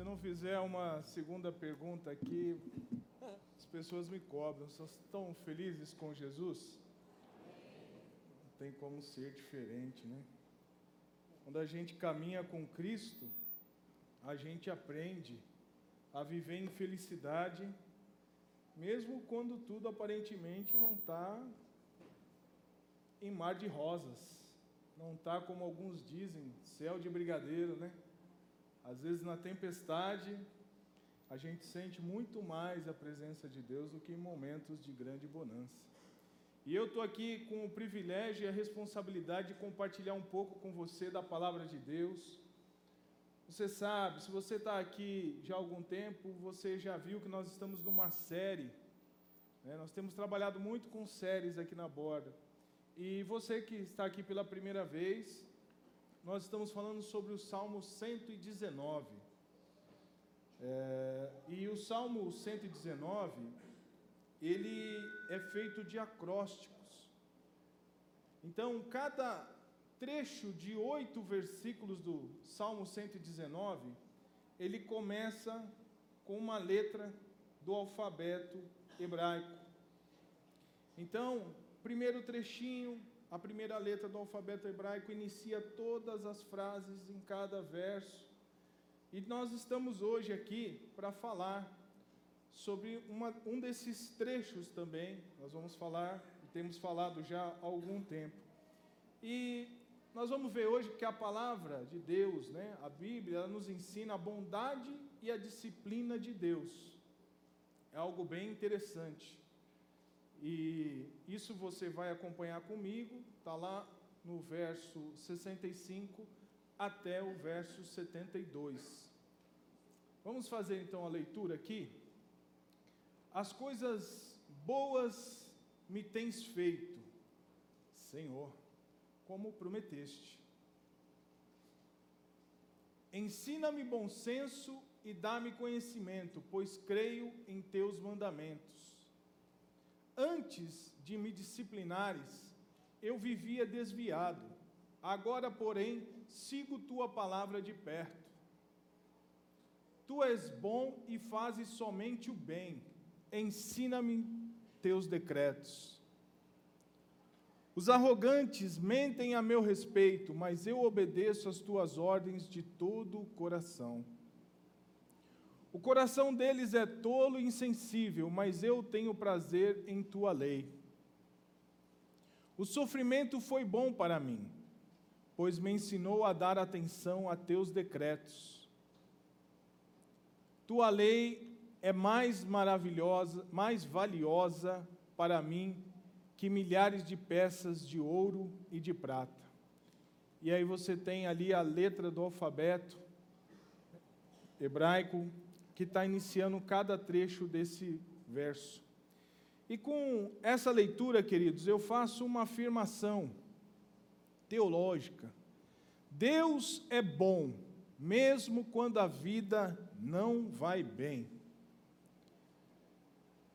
Se não fizer uma segunda pergunta aqui, as pessoas me cobram. Vocês estão felizes com Jesus? Não tem como ser diferente, né? Quando a gente caminha com Cristo, a gente aprende a viver em felicidade, mesmo quando tudo aparentemente não está em mar de rosas, não está como alguns dizem, céu de brigadeiro, né? Às vezes na tempestade a gente sente muito mais a presença de Deus do que em momentos de grande bonança. E eu estou aqui com o privilégio e a responsabilidade de compartilhar um pouco com você da palavra de Deus. Você sabe, se você está aqui já há algum tempo, você já viu que nós estamos numa série. Né? Nós temos trabalhado muito com séries aqui na borda. E você que está aqui pela primeira vez, nós estamos falando sobre o Salmo 119. É, e o Salmo 119, ele é feito de acrósticos. Então, cada trecho de oito versículos do Salmo 119, ele começa com uma letra do alfabeto hebraico. Então, primeiro trechinho, a primeira letra do alfabeto hebraico inicia todas as frases em cada verso. E nós estamos hoje aqui para falar sobre uma, um desses trechos também. Nós vamos falar, temos falado já há algum tempo. E nós vamos ver hoje que a palavra de Deus, né, a Bíblia, ela nos ensina a bondade e a disciplina de Deus. É algo bem interessante. E isso você vai acompanhar comigo, está lá no verso 65 até o verso 72. Vamos fazer então a leitura aqui? As coisas boas me tens feito, Senhor, como prometeste. Ensina-me bom senso e dá-me conhecimento, pois creio em teus mandamentos. Antes de me disciplinares, eu vivia desviado. Agora, porém, sigo tua palavra de perto. Tu és bom e fazes somente o bem. Ensina-me teus decretos. Os arrogantes mentem a meu respeito, mas eu obedeço às tuas ordens de todo o coração. O coração deles é tolo e insensível, mas eu tenho prazer em tua lei. O sofrimento foi bom para mim, pois me ensinou a dar atenção a teus decretos. Tua lei é mais maravilhosa, mais valiosa para mim que milhares de peças de ouro e de prata. E aí você tem ali a letra do alfabeto hebraico que está iniciando cada trecho desse verso. E com essa leitura, queridos, eu faço uma afirmação teológica. Deus é bom, mesmo quando a vida não vai bem.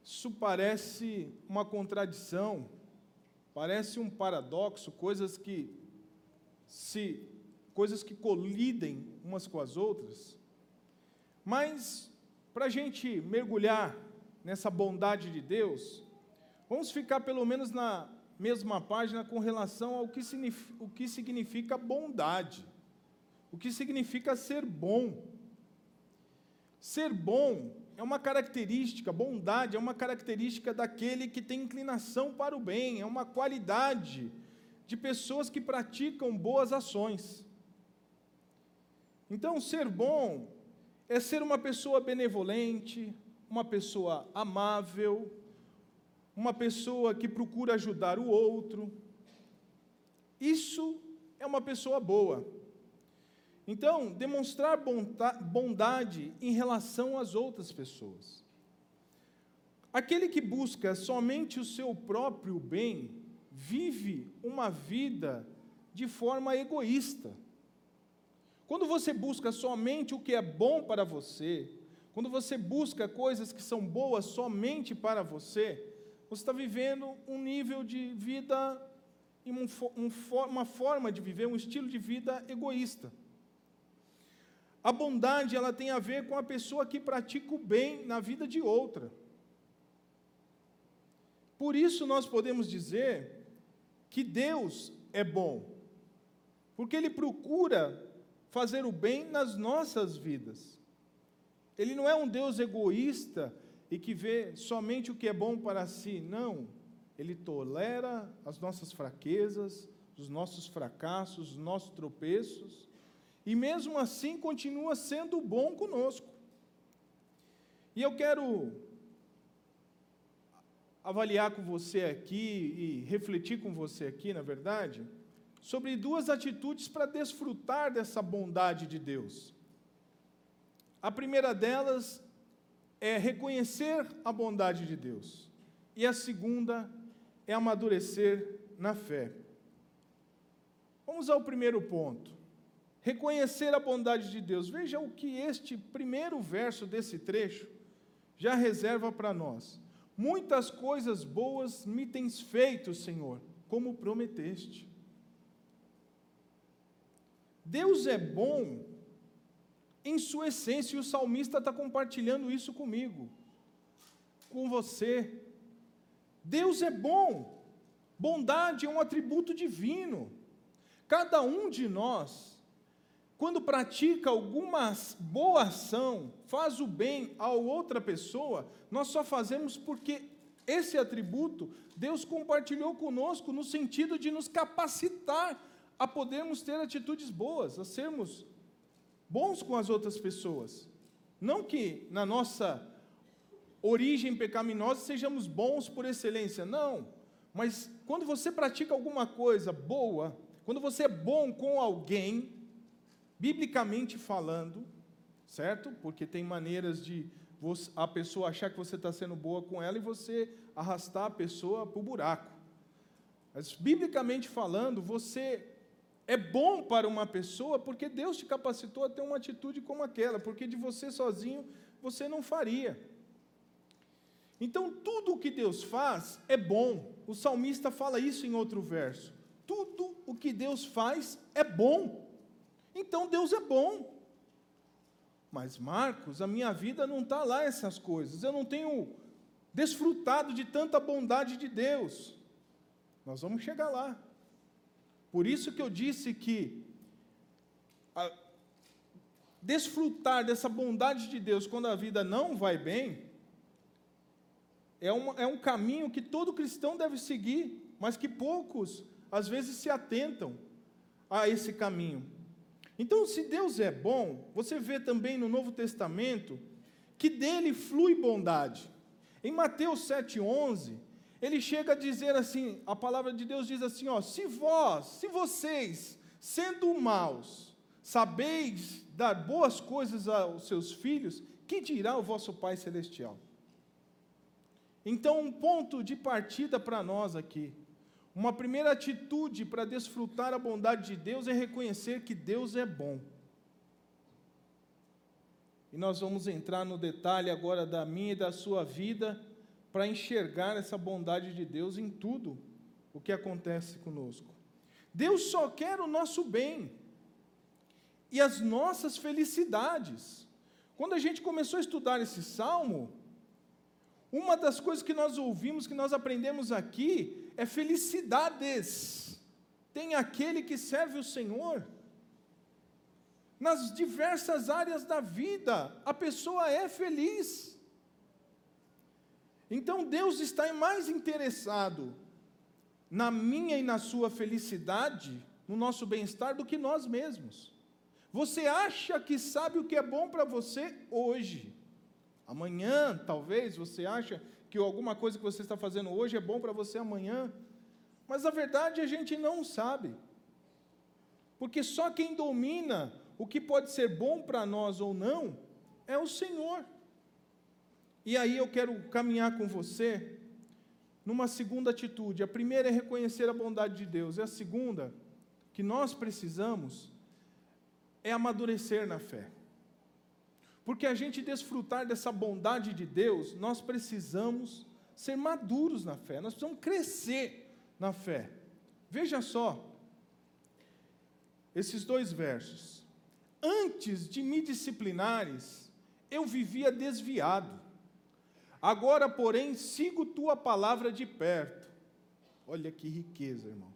Isso parece uma contradição, parece um paradoxo, coisas que se coisas que colidem umas com as outras. Mas para a gente mergulhar nessa bondade de Deus, vamos ficar pelo menos na mesma página com relação ao que o que significa bondade, o que significa ser bom. Ser bom é uma característica, bondade é uma característica daquele que tem inclinação para o bem, é uma qualidade de pessoas que praticam boas ações. Então, ser bom é ser uma pessoa benevolente, uma pessoa amável, uma pessoa que procura ajudar o outro. Isso é uma pessoa boa. Então, demonstrar bondade em relação às outras pessoas. Aquele que busca somente o seu próprio bem, vive uma vida de forma egoísta. Quando você busca somente o que é bom para você, quando você busca coisas que são boas somente para você, você está vivendo um nível de vida, uma forma de viver, um estilo de vida egoísta. A bondade, ela tem a ver com a pessoa que pratica o bem na vida de outra. Por isso nós podemos dizer que Deus é bom, porque Ele procura fazer o bem nas nossas vidas. Ele não é um Deus egoísta e que vê somente o que é bom para si, não. Ele tolera as nossas fraquezas, os nossos fracassos, os nossos tropeços, e mesmo assim continua sendo bom conosco. E eu quero avaliar com você aqui e refletir com você aqui, na verdade, sobre duas atitudes para desfrutar dessa bondade de Deus. A primeira delas é reconhecer a bondade de Deus, e a segunda é amadurecer na fé. Vamos ao primeiro ponto. Reconhecer a bondade de Deus. Veja o que este primeiro verso desse trecho já reserva para nós. Muitas coisas boas me tens feito, Senhor, como prometeste. Deus é bom em sua essência, e o salmista está compartilhando isso comigo, com você. Deus é bom, bondade é um atributo divino. Cada um de nós, quando pratica alguma boa ação, faz o bem a outra pessoa, nós só fazemos porque esse atributo Deus compartilhou conosco no sentido de nos capacitar a podermos ter atitudes boas, a sermos bons com as outras pessoas. Não que na nossa origem pecaminosa sejamos bons por excelência, não. Mas quando você pratica alguma coisa boa, quando você é bom com alguém, biblicamente falando, certo? Porque tem maneiras de a pessoa achar que você está sendo boa com ela e você arrastar a pessoa para o buraco. Mas, biblicamente falando, você é bom para uma pessoa porque Deus te capacitou a ter uma atitude como aquela, porque de você sozinho você não faria. Então, tudo o que Deus faz é bom. O salmista fala isso em outro verso tudo o que Deus faz é bom. Então Deus é bom. Mas, Marcos, a minha vida não está lá essas coisas. Eu não tenho desfrutado de tanta bondade de Deus. Nós vamos chegar lá. Por isso que eu disse que a, desfrutar dessa bondade de Deus quando a vida não vai bem é, uma, é um caminho que todo cristão deve seguir, mas que poucos às vezes se atentam a esse caminho. Então, se Deus é bom, você vê também no Novo Testamento que dele flui bondade. Em Mateus 7:11, ele chega a dizer assim, a palavra de Deus diz assim, ó: "Se vós, se vocês, sendo maus, sabeis dar boas coisas aos seus filhos, que dirá o vosso Pai celestial?" Então, um ponto de partida para nós aqui uma primeira atitude para desfrutar a bondade de Deus é reconhecer que Deus é bom. E nós vamos entrar no detalhe agora da minha e da sua vida para enxergar essa bondade de Deus em tudo o que acontece conosco. Deus só quer o nosso bem e as nossas felicidades. Quando a gente começou a estudar esse salmo, uma das coisas que nós ouvimos, que nós aprendemos aqui, é felicidades. Tem aquele que serve o Senhor. Nas diversas áreas da vida, a pessoa é feliz. Então Deus está mais interessado na minha e na sua felicidade, no nosso bem-estar, do que nós mesmos. Você acha que sabe o que é bom para você hoje. Amanhã, talvez, você acha que alguma coisa que você está fazendo hoje é bom para você amanhã. Mas a verdade a gente não sabe. Porque só quem domina o que pode ser bom para nós ou não é o Senhor. E aí eu quero caminhar com você numa segunda atitude. A primeira é reconhecer a bondade de Deus, e a segunda, que nós precisamos, é amadurecer na fé. Porque a gente desfrutar dessa bondade de Deus, nós precisamos ser maduros na fé, nós precisamos crescer na fé. Veja só, esses dois versos. antes de me disciplinares, eu vivia desviado. Agora, porém, sigo tua palavra de perto. Olha que riqueza, irmãos.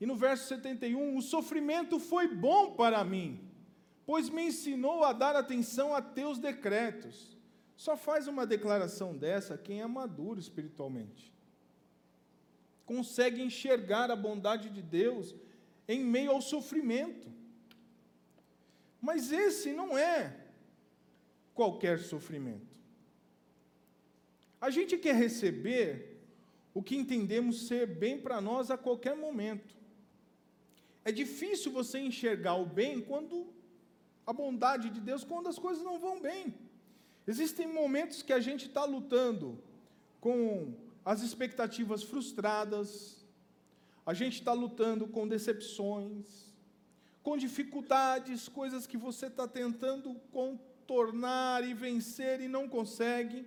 E no verso 71, o sofrimento foi bom para mim, pois me ensinou a dar atenção a teus decretos. Só faz uma declaração dessa quem é maduro espiritualmente. Consegue enxergar a bondade de Deus em meio ao sofrimento. Mas esse não é qualquer sofrimento. A gente quer receber o que entendemos ser bem para nós a qualquer momento. É difícil você enxergar o bem quando a bondade de Deus, quando as coisas não vão bem. Existem momentos que a gente está lutando com as expectativas frustradas, a gente está lutando com decepções, com dificuldades, coisas que você está tentando contornar e vencer e não consegue,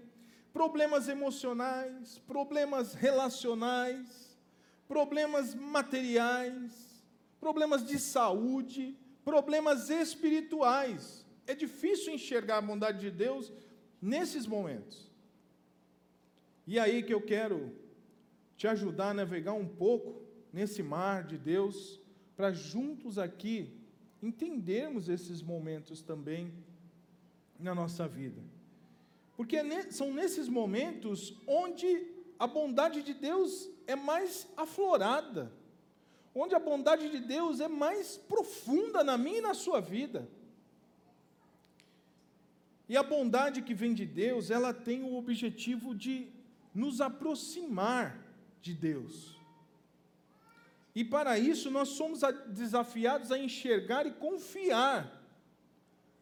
problemas emocionais, problemas relacionais, problemas materiais, problemas de saúde, problemas espirituais. É difícil enxergar a bondade de Deus nesses momentos. E aí que eu quero te ajudar a navegar um pouco nesse mar de Deus, para juntos aqui entendermos esses momentos também na nossa vida. Porque é são nesses momentos onde a bondade de Deus é mais aflorada onde a bondade de Deus é mais profunda na minha e na sua vida. E a bondade que vem de Deus, ela tem o objetivo de nos aproximar de Deus. E para isso nós somos desafiados a enxergar e confiar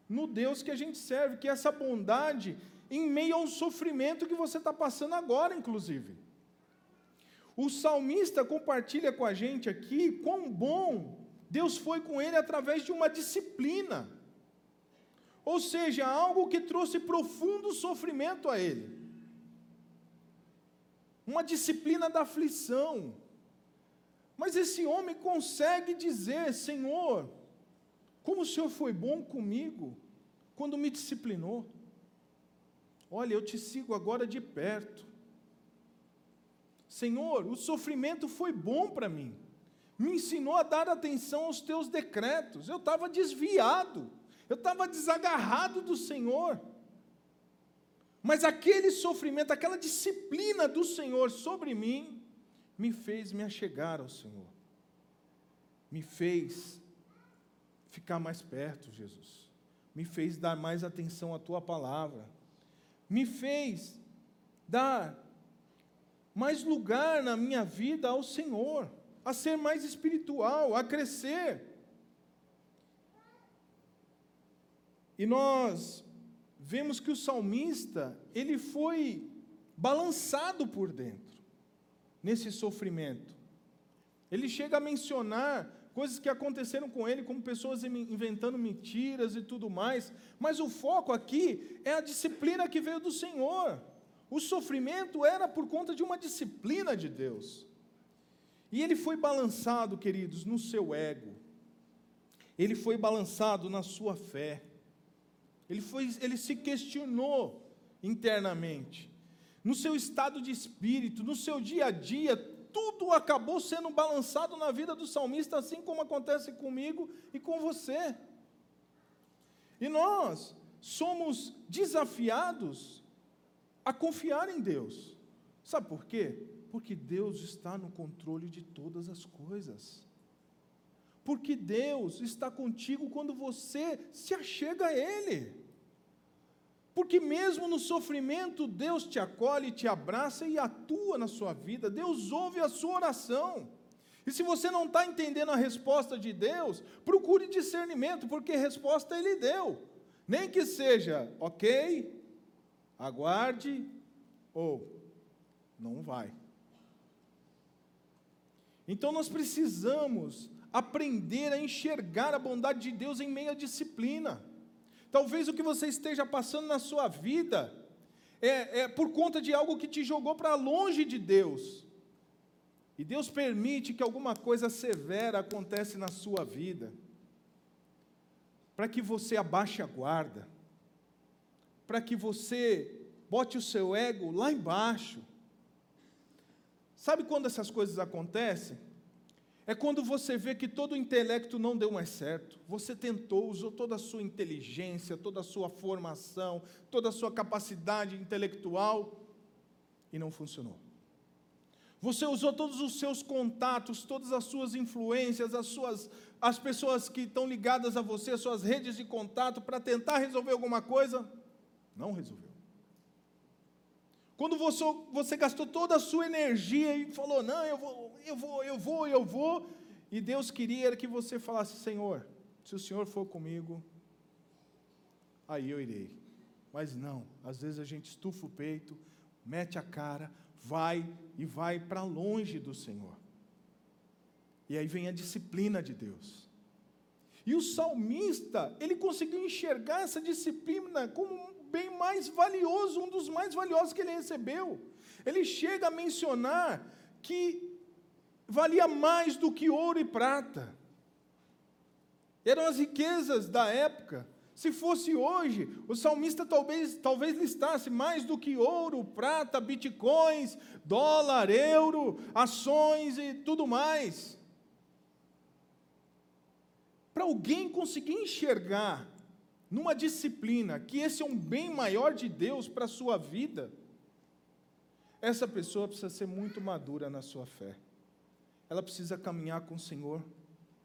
no Deus que a gente serve, que é essa bondade em meio ao sofrimento que você está passando agora, inclusive. O salmista compartilha com a gente aqui quão bom Deus foi com ele através de uma disciplina. Ou seja, algo que trouxe profundo sofrimento a ele. Uma disciplina da aflição. Mas esse homem consegue dizer: Senhor, como o Senhor foi bom comigo quando me disciplinou. Olha, eu te sigo agora de perto. Senhor, o sofrimento foi bom para mim, me ensinou a dar atenção aos teus decretos. Eu estava desviado, eu estava desagarrado do Senhor. Mas aquele sofrimento, aquela disciplina do Senhor sobre mim, me fez me achegar ao Senhor, me fez ficar mais perto, Jesus, me fez dar mais atenção à tua palavra, me fez dar mais lugar na minha vida ao Senhor, a ser mais espiritual, a crescer. E nós vemos que o salmista, ele foi balançado por dentro, nesse sofrimento. Ele chega a mencionar coisas que aconteceram com ele, como pessoas inventando mentiras e tudo mais, mas o foco aqui é a disciplina que veio do Senhor. O sofrimento era por conta de uma disciplina de Deus. E ele foi balançado, queridos, no seu ego. Ele foi balançado na sua fé. Ele, foi, ele se questionou internamente. No seu estado de espírito, no seu dia a dia, tudo acabou sendo balançado na vida do salmista, assim como acontece comigo e com você. E nós somos desafiados a confiar em Deus. Sabe por quê? Porque Deus está no controle de todas as coisas. Porque Deus está contigo quando você se achega a Ele. Porque mesmo no sofrimento, Deus te acolhe, te abraça e atua na sua vida. Deus ouve a sua oração. E se você não está entendendo a resposta de Deus, procure discernimento, porque resposta Ele deu. Nem que seja, ok, aguarde ou não vai. Então nós precisamos aprender a enxergar a bondade de Deus em meio à disciplina. Talvez o que você esteja passando na sua vida é, é por conta de algo que te jogou para longe de Deus. E Deus permite que alguma coisa severa acontece na sua vida. para que você abaixe a guarda, para que você bote o seu ego lá embaixo. Sabe quando essas coisas acontecem? É quando você vê que todo o intelecto não deu mais certo. Você tentou, usou toda a sua inteligência, toda a sua formação, toda a sua capacidade intelectual e não funcionou. Você usou todos os seus contatos, todas as suas influências, as suas as pessoas que estão ligadas a você, as suas redes de contato para tentar resolver alguma coisa, não resolveu. Quando você, você gastou toda a sua energia e falou: "Não, eu vou, eu vou, eu vou, eu vou", e Deus queria que você falasse: "Senhor, se o Senhor for comigo, aí eu irei". Mas não, às vezes a gente estufa o peito, mete a cara, vai e vai para longe do Senhor. E aí vem a disciplina de Deus. E o salmista, ele conseguiu enxergar essa disciplina como bem mais valioso, um dos mais valiosos que ele recebeu. Ele chega a mencionar que valia mais do que ouro e prata. Eram as riquezas da época. Se fosse hoje, o salmista talvez, talvez listasse mais do que ouro, prata, bitcoins, dólar, euro, ações e tudo mais. Para alguém conseguir enxergar numa disciplina que esse é um bem maior de Deus para a sua vida, essa pessoa precisa ser muito madura na sua fé. Ela precisa caminhar com o Senhor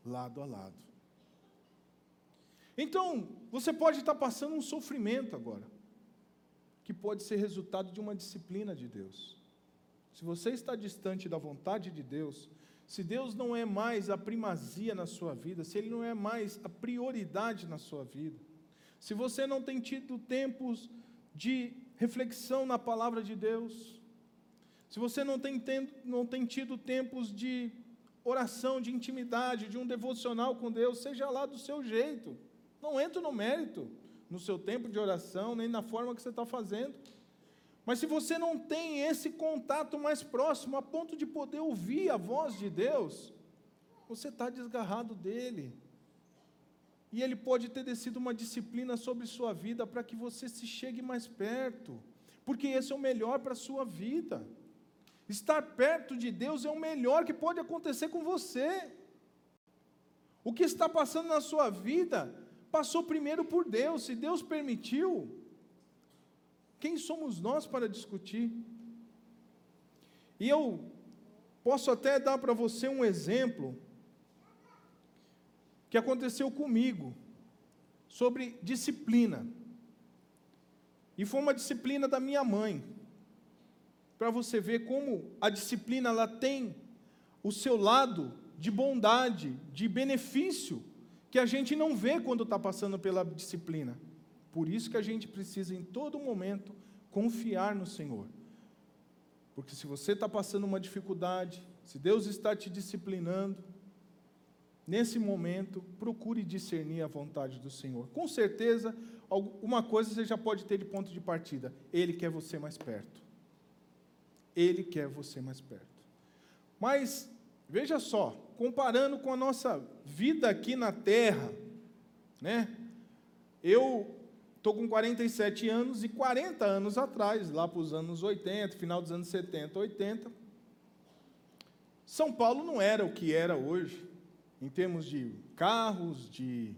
lado a lado. Então, você pode estar passando um sofrimento agora, que pode ser resultado de uma disciplina de Deus. Se você está distante da vontade de Deus, se Deus não é mais a primazia na sua vida, se Ele não é mais a prioridade na sua vida, se você não tem tido tempos de reflexão na palavra de Deus, se você não tem, não tem tido tempos de oração, de intimidade, de um devocional com Deus, seja lá do seu jeito, não entro no mérito, no seu tempo de oração, nem na forma que você está fazendo. Mas se você não tem esse contato mais próximo, a ponto de poder ouvir a voz de Deus, você está desgarrado dele. E ele pode ter descido uma disciplina sobre sua vida para que você se chegue mais perto, porque esse é o melhor para a sua vida. Estar perto de Deus é o melhor que pode acontecer com você. O que está passando na sua vida passou primeiro por Deus. Se Deus permitiu, quem somos nós para discutir? E eu posso até dar para você um exemplo que aconteceu comigo sobre disciplina. E foi uma disciplina da minha mãe. Para você ver como a disciplina ela tem o seu lado de bondade, de benefício que a gente não vê quando está passando pela disciplina. Por isso que a gente precisa, em todo momento, confiar no Senhor. Porque se você está passando uma dificuldade, se Deus está te disciplinando, nesse momento, procure discernir a vontade do Senhor. Com certeza, uma coisa você já pode ter de ponto de partida: Ele quer você mais perto. Ele quer você mais perto. Mas, veja só, comparando com a nossa vida aqui na terra, né? Eu estou com 47 anos e 40 anos atrás, lá para os anos 80, final dos anos 70, 80, São Paulo não era o que era hoje, em termos de carros, de,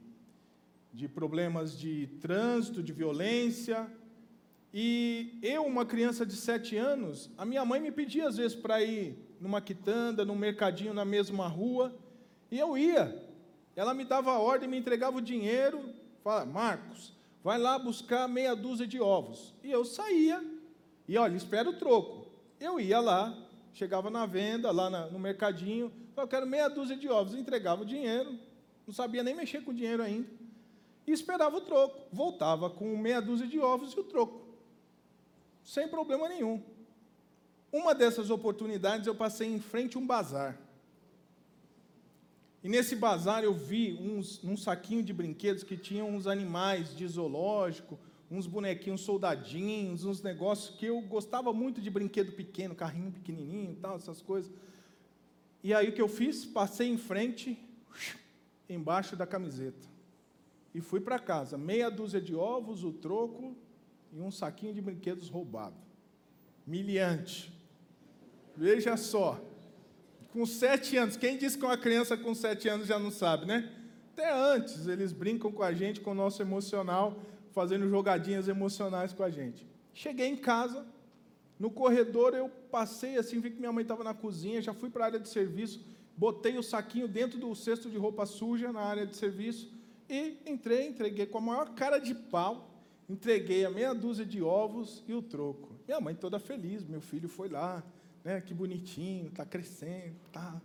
de problemas de trânsito, de violência. E eu, uma criança de 7 anos, a minha mãe me pedia às vezes para ir numa quitanda, num mercadinho na mesma rua, e eu ia. Ela me dava a ordem, me entregava o dinheiro, fala, Marcos, vai lá buscar meia dúzia de ovos. E eu saía, e olha, espera o troco. Eu ia lá, chegava na venda, lá na, no mercadinho, eu quero meia dúzia de ovos, entregava o dinheiro, não sabia nem mexer com o dinheiro ainda, e esperava o troco. Voltava com meia dúzia de ovos e o troco, sem problema nenhum. Uma dessas oportunidades eu passei em frente a um bazar. E nesse bazar eu vi uns, um saquinho de brinquedos que tinham uns animais de zoológico, uns bonequinhos soldadinhos, uns negócios que eu gostava muito de brinquedo pequeno, carrinho pequenininho e tal, essas coisas. E aí o que eu fiz? Passei em frente, embaixo da camiseta. e fui para casa. Meia dúzia de ovos, o troco e um saquinho de brinquedos roubado. Miliante. Veja só. Com sete anos, quem disse que uma criança com sete anos já não sabe, né? Até antes, eles brincam com a gente, com o nosso emocional, fazendo jogadinhas emocionais com a gente. Cheguei em casa, no corredor eu passei assim, vi que minha mãe estava na cozinha, já fui para a área de serviço, botei o saquinho dentro do cesto de roupa suja na área de serviço e entrei, entreguei com a maior cara de pau, entreguei a meia dúzia de ovos e o troco. Minha mãe toda feliz, meu filho foi lá, né, que bonitinho, está crescendo, tá.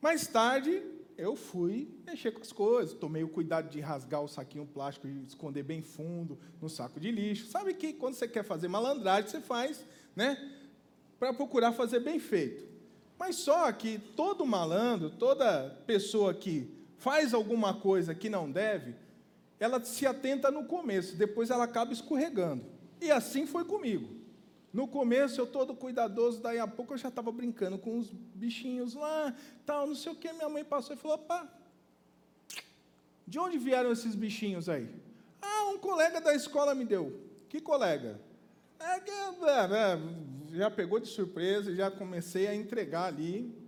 Mais tarde, eu fui mexer com as coisas, tomei o cuidado de rasgar o saquinho plástico e esconder bem fundo no saco de lixo. Sabe que quando você quer fazer malandragem, você faz, né, para procurar fazer bem feito. Mas só que todo malandro, toda pessoa que faz alguma coisa que não deve, ela se atenta no começo, depois ela acaba escorregando. E assim foi comigo. No começo eu todo cuidadoso, daí a pouco eu já estava brincando com os bichinhos lá, tal, não sei o que. Minha mãe passou e falou: "Pá, de onde vieram esses bichinhos aí?" "Ah, um colega da escola me deu." "Que colega?" "É que é, é, já pegou de surpresa, já comecei a entregar ali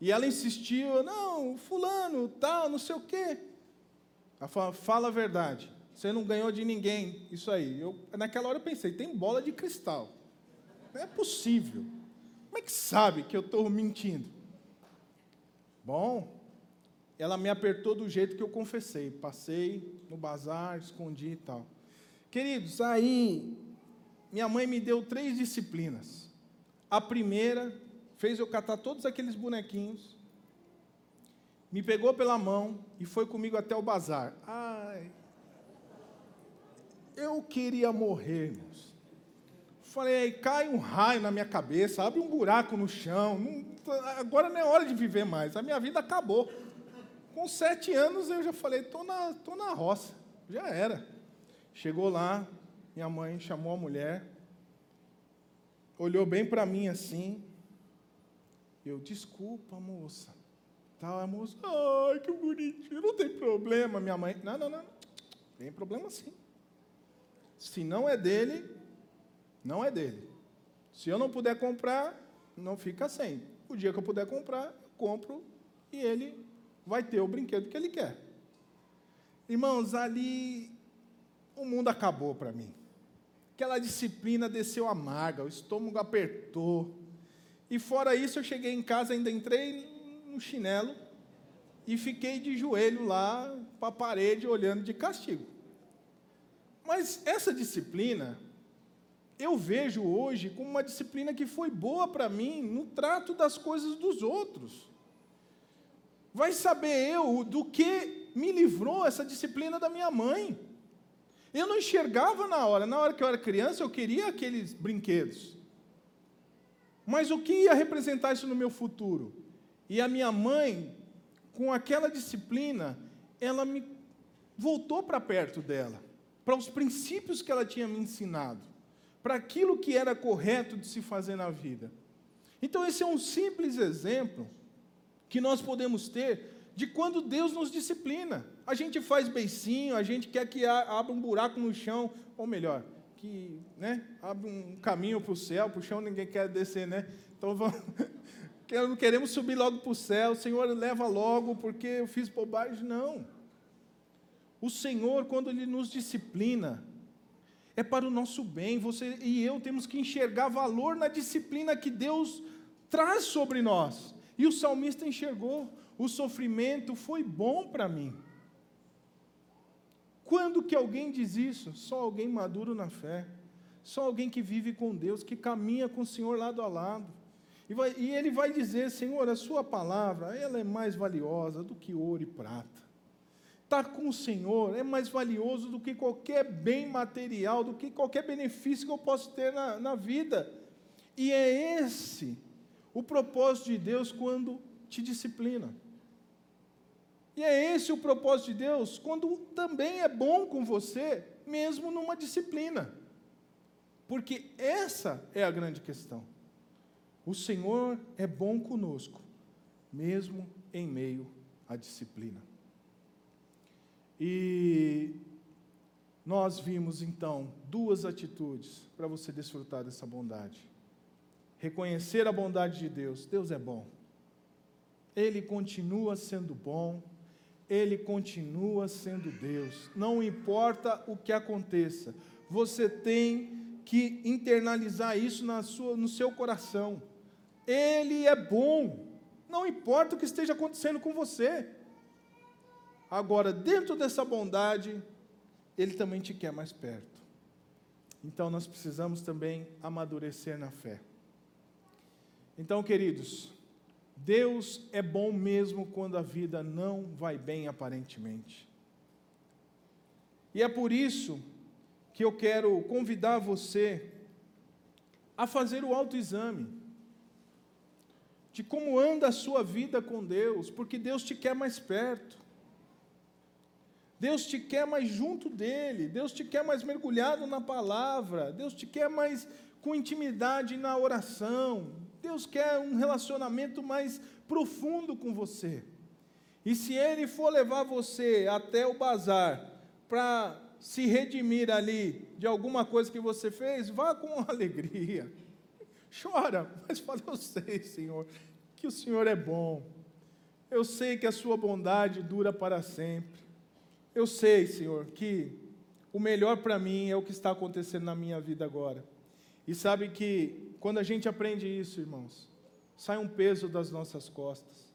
e ela insistiu, não, fulano, tal, não sei o quê. Ela falou, fala a verdade. Você não ganhou de ninguém. Isso aí. Eu, naquela hora eu pensei, tem bola de cristal. Não é possível. Como é que sabe que eu estou mentindo? Bom, ela me apertou do jeito que eu confessei. Passei no bazar, escondi e tal. Queridos, aí minha mãe me deu três disciplinas. A primeira fez eu catar todos aqueles bonequinhos, me pegou pela mão e foi comigo até o bazar. Ai, eu queria morrer, irmãos. Falei, cai um raio na minha cabeça, abre um buraco no chão. Não, agora não é hora de viver mais. A minha vida acabou. Com sete anos eu já falei, estou na, tô na roça. Já era. Chegou lá, minha mãe chamou a mulher, olhou bem para mim assim, eu, desculpa, moça. Tal, a moça, ai, que bonitinho, não tem problema. Minha mãe, não, não, não, tem problema sim. Se não é dele, não é dele. Se eu não puder comprar, não fica sem. O dia que eu puder comprar, eu compro e ele vai ter o brinquedo que ele quer. Irmãos, ali o mundo acabou para mim. Aquela disciplina desceu amarga, o estômago apertou. E fora isso, eu cheguei em casa, ainda entrei no chinelo e fiquei de joelho lá para a parede olhando de castigo. Mas essa disciplina, eu vejo hoje como uma disciplina que foi boa para mim no trato das coisas dos outros. Vai saber eu do que me livrou essa disciplina da minha mãe. Eu não enxergava na hora, na hora que eu era criança, eu queria aqueles brinquedos. Mas o que ia representar isso no meu futuro? E a minha mãe, com aquela disciplina, ela me voltou para perto dela, para os princípios que ela tinha me ensinado, para aquilo que era correto de se fazer na vida. Então, esse é um simples exemplo que nós podemos ter de quando Deus nos disciplina. A gente faz beicinho, a gente quer que abra um buraco no chão, ou melhor, que né, abre um caminho para o céu, para o chão ninguém quer descer, né? Então vamos, queremos subir logo para o céu, Senhor, leva logo, porque eu fiz bobagem. Não. O Senhor, quando Ele nos disciplina, é para o nosso bem. Você e eu temos que enxergar valor na disciplina que Deus traz sobre nós. E o salmista enxergou: o sofrimento foi bom para mim. Quando que alguém diz isso? Só alguém maduro na fé. Só alguém que vive com Deus, que caminha com o Senhor lado a lado. E, vai, e ele vai dizer, Senhor, a sua palavra, ela é mais valiosa do que ouro e prata. Estar com o Senhor é mais valioso do que qualquer bem material, do que qualquer benefício que eu possa ter na, na vida. E é esse o propósito de Deus quando te disciplina. E é esse o propósito de Deus quando também é bom com você, mesmo numa disciplina. Porque essa é a grande questão. O Senhor é bom conosco, mesmo em meio à disciplina. E nós vimos então duas atitudes para você desfrutar dessa bondade. Reconhecer a bondade de Deus. Deus é bom. Ele continua sendo bom. Ele continua sendo Deus. Não importa o que aconteça, você tem que internalizar isso na sua, no seu coração. Ele é bom. Não importa o que esteja acontecendo com você. Agora, dentro dessa bondade, Ele também te quer mais perto. Então, nós precisamos também amadurecer na fé. Então, queridos, Deus é bom mesmo quando a vida não vai bem aparentemente. E é por isso que eu quero convidar você a fazer o autoexame de como anda a sua vida com Deus, porque Deus te quer mais perto. Deus te quer mais junto dele, Deus te quer mais mergulhado na palavra, Deus te quer mais com intimidade na oração, Deus quer um relacionamento mais profundo com você. E se Ele for levar você até o bazar para se redimir ali de alguma coisa que você fez, vá com alegria. Chora, mas fala, eu sei, Senhor, que o Senhor é bom. Eu sei que a sua bondade dura para sempre. Eu sei, Senhor, que o melhor para mim é o que está acontecendo na minha vida agora. E sabe que quando a gente aprende isso, irmãos, sai um peso das nossas costas.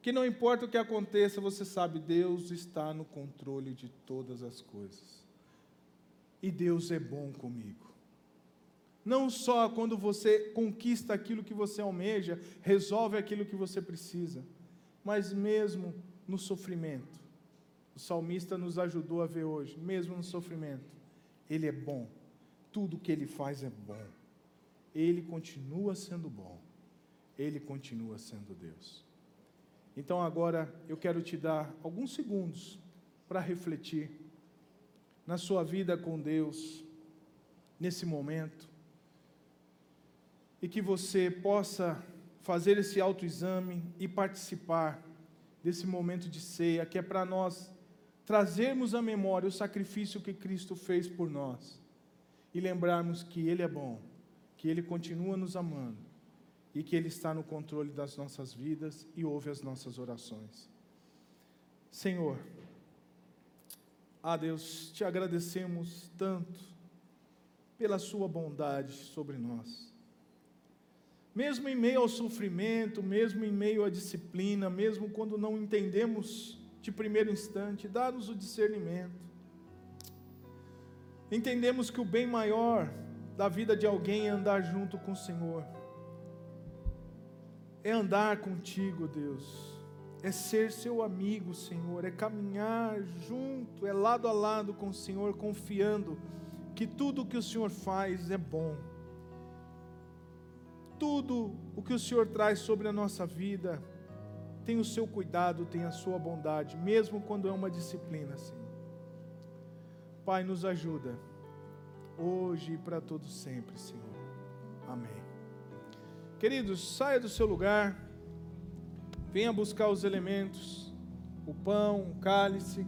Que não importa o que aconteça, você sabe, Deus está no controle de todas as coisas. E Deus é bom comigo. Não só quando você conquista aquilo que você almeja, resolve aquilo que você precisa, mas mesmo no sofrimento o salmista nos ajudou a ver hoje, mesmo no sofrimento, Ele é bom, tudo que Ele faz é bom, Ele continua sendo bom, Ele continua sendo Deus. Então agora eu quero te dar alguns segundos para refletir na sua vida com Deus, nesse momento, e que você possa fazer esse autoexame e participar desse momento de ceia, que é para nós trazermos à memória o sacrifício que Cristo fez por nós e lembrarmos que Ele é bom, que Ele continua nos amando e que Ele está no controle das nossas vidas e ouve as nossas orações. Senhor, a Deus, te agradecemos tanto pela Sua bondade sobre nós. Mesmo em meio ao sofrimento, mesmo em meio à disciplina, mesmo quando não entendemos de primeiro instante, dá-nos o discernimento. Entendemos que o bem maior da vida de alguém é andar junto com o Senhor, é andar contigo, Deus, é ser seu amigo, Senhor, é caminhar junto, é lado a lado com o Senhor, confiando que tudo o que o Senhor faz é bom. Tudo o que o Senhor traz sobre a nossa vida tem o seu cuidado, tem a sua bondade, mesmo quando é uma disciplina, Senhor. Pai, nos ajuda, hoje e para todos sempre, Senhor. Amém. Queridos, saia do seu lugar, venha buscar os elementos, o pão, o cálice,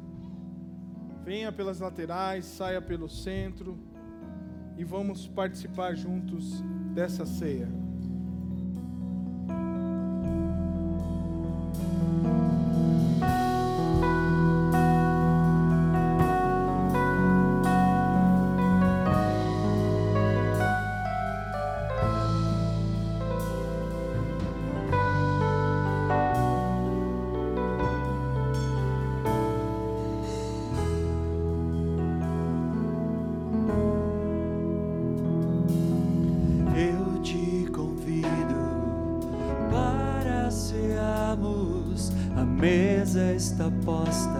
venha pelas laterais, saia pelo centro e vamos participar juntos dessa ceia. Fazendo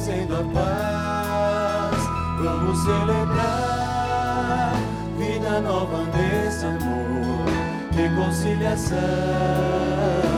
trazendo a paz. Vamos celebrar vida nova nesse amor, reconciliação.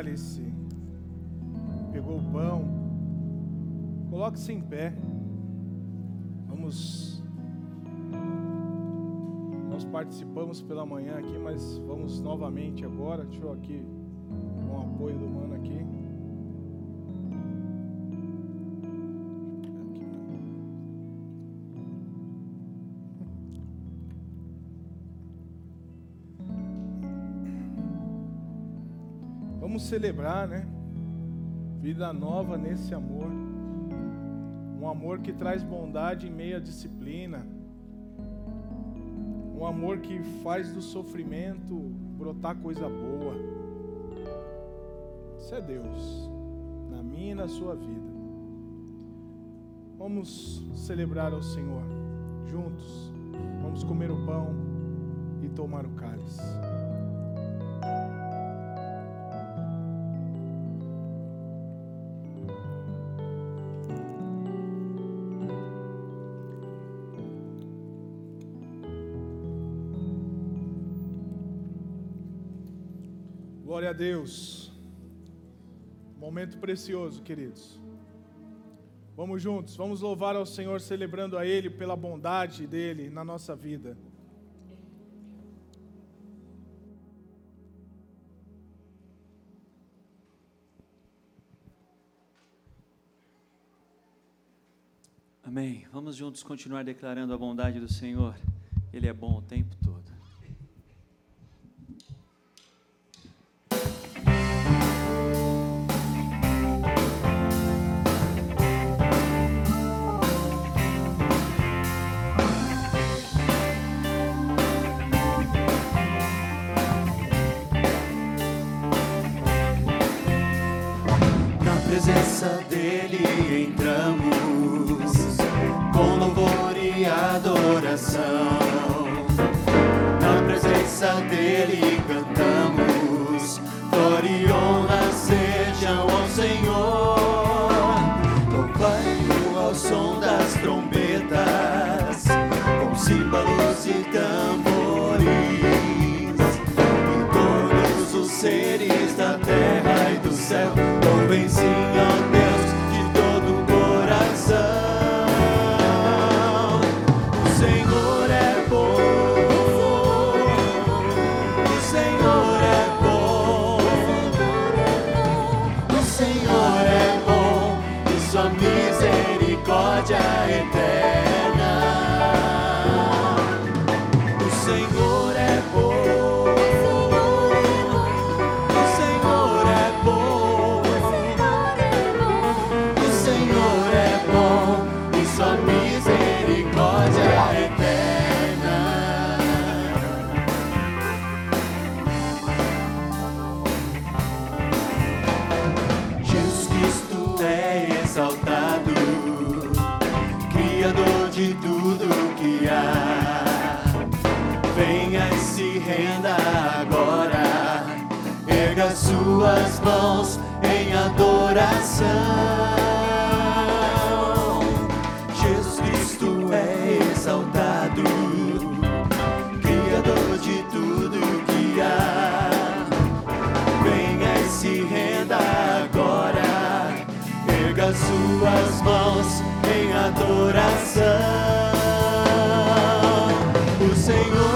Cálice, pegou o pão, coloque-se em pé. Vamos. Nós participamos pela manhã aqui, mas vamos novamente agora. Deixa eu aqui, com o apoio do mano aqui. Celebrar, né? Vida nova nesse amor. Um amor que traz bondade em meio à disciplina. Um amor que faz do sofrimento brotar coisa boa. Isso é Deus, na minha e na sua vida. Vamos celebrar ao Senhor juntos. Vamos comer o pão e tomar o cálice. Glória a Deus. Momento precioso, queridos. Vamos juntos, vamos louvar ao Senhor, celebrando a Ele pela bondade dele na nossa vida. Amém. Vamos juntos continuar declarando a bondade do Senhor. Ele é bom o tempo todo. Suas mãos em adoração. Jesus Cristo é exaltado, Criador de tudo que há. Venha e se renda agora, erga suas mãos em adoração. O Senhor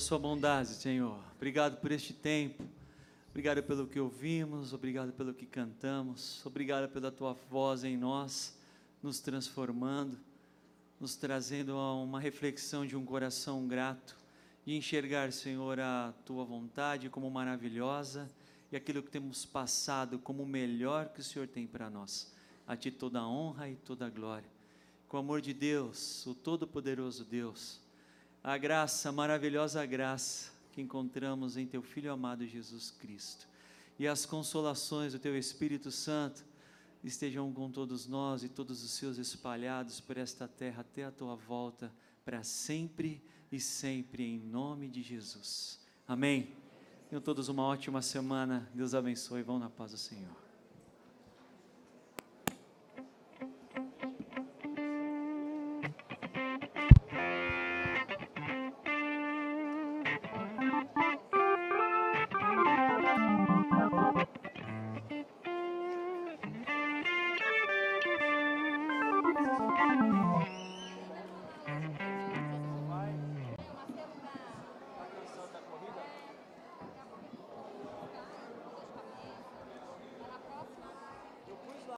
sua bondade, Senhor. Obrigado por este tempo. Obrigado pelo que ouvimos, obrigado pelo que cantamos, obrigado pela tua voz em nós, nos transformando, nos trazendo a uma reflexão de um coração grato e enxergar, Senhor, a tua vontade como maravilhosa e aquilo que temos passado como o melhor que o Senhor tem para nós. A ti toda a honra e toda a glória. Com o amor de Deus, o Todo-Poderoso Deus, a graça, a maravilhosa graça que encontramos em Teu Filho amado Jesus Cristo e as consolações do Teu Espírito Santo estejam com todos nós e todos os seus espalhados por esta terra até a Tua volta, para sempre e sempre, em nome de Jesus. Amém. Tenham todos uma ótima semana. Deus abençoe. Vão na paz do Senhor.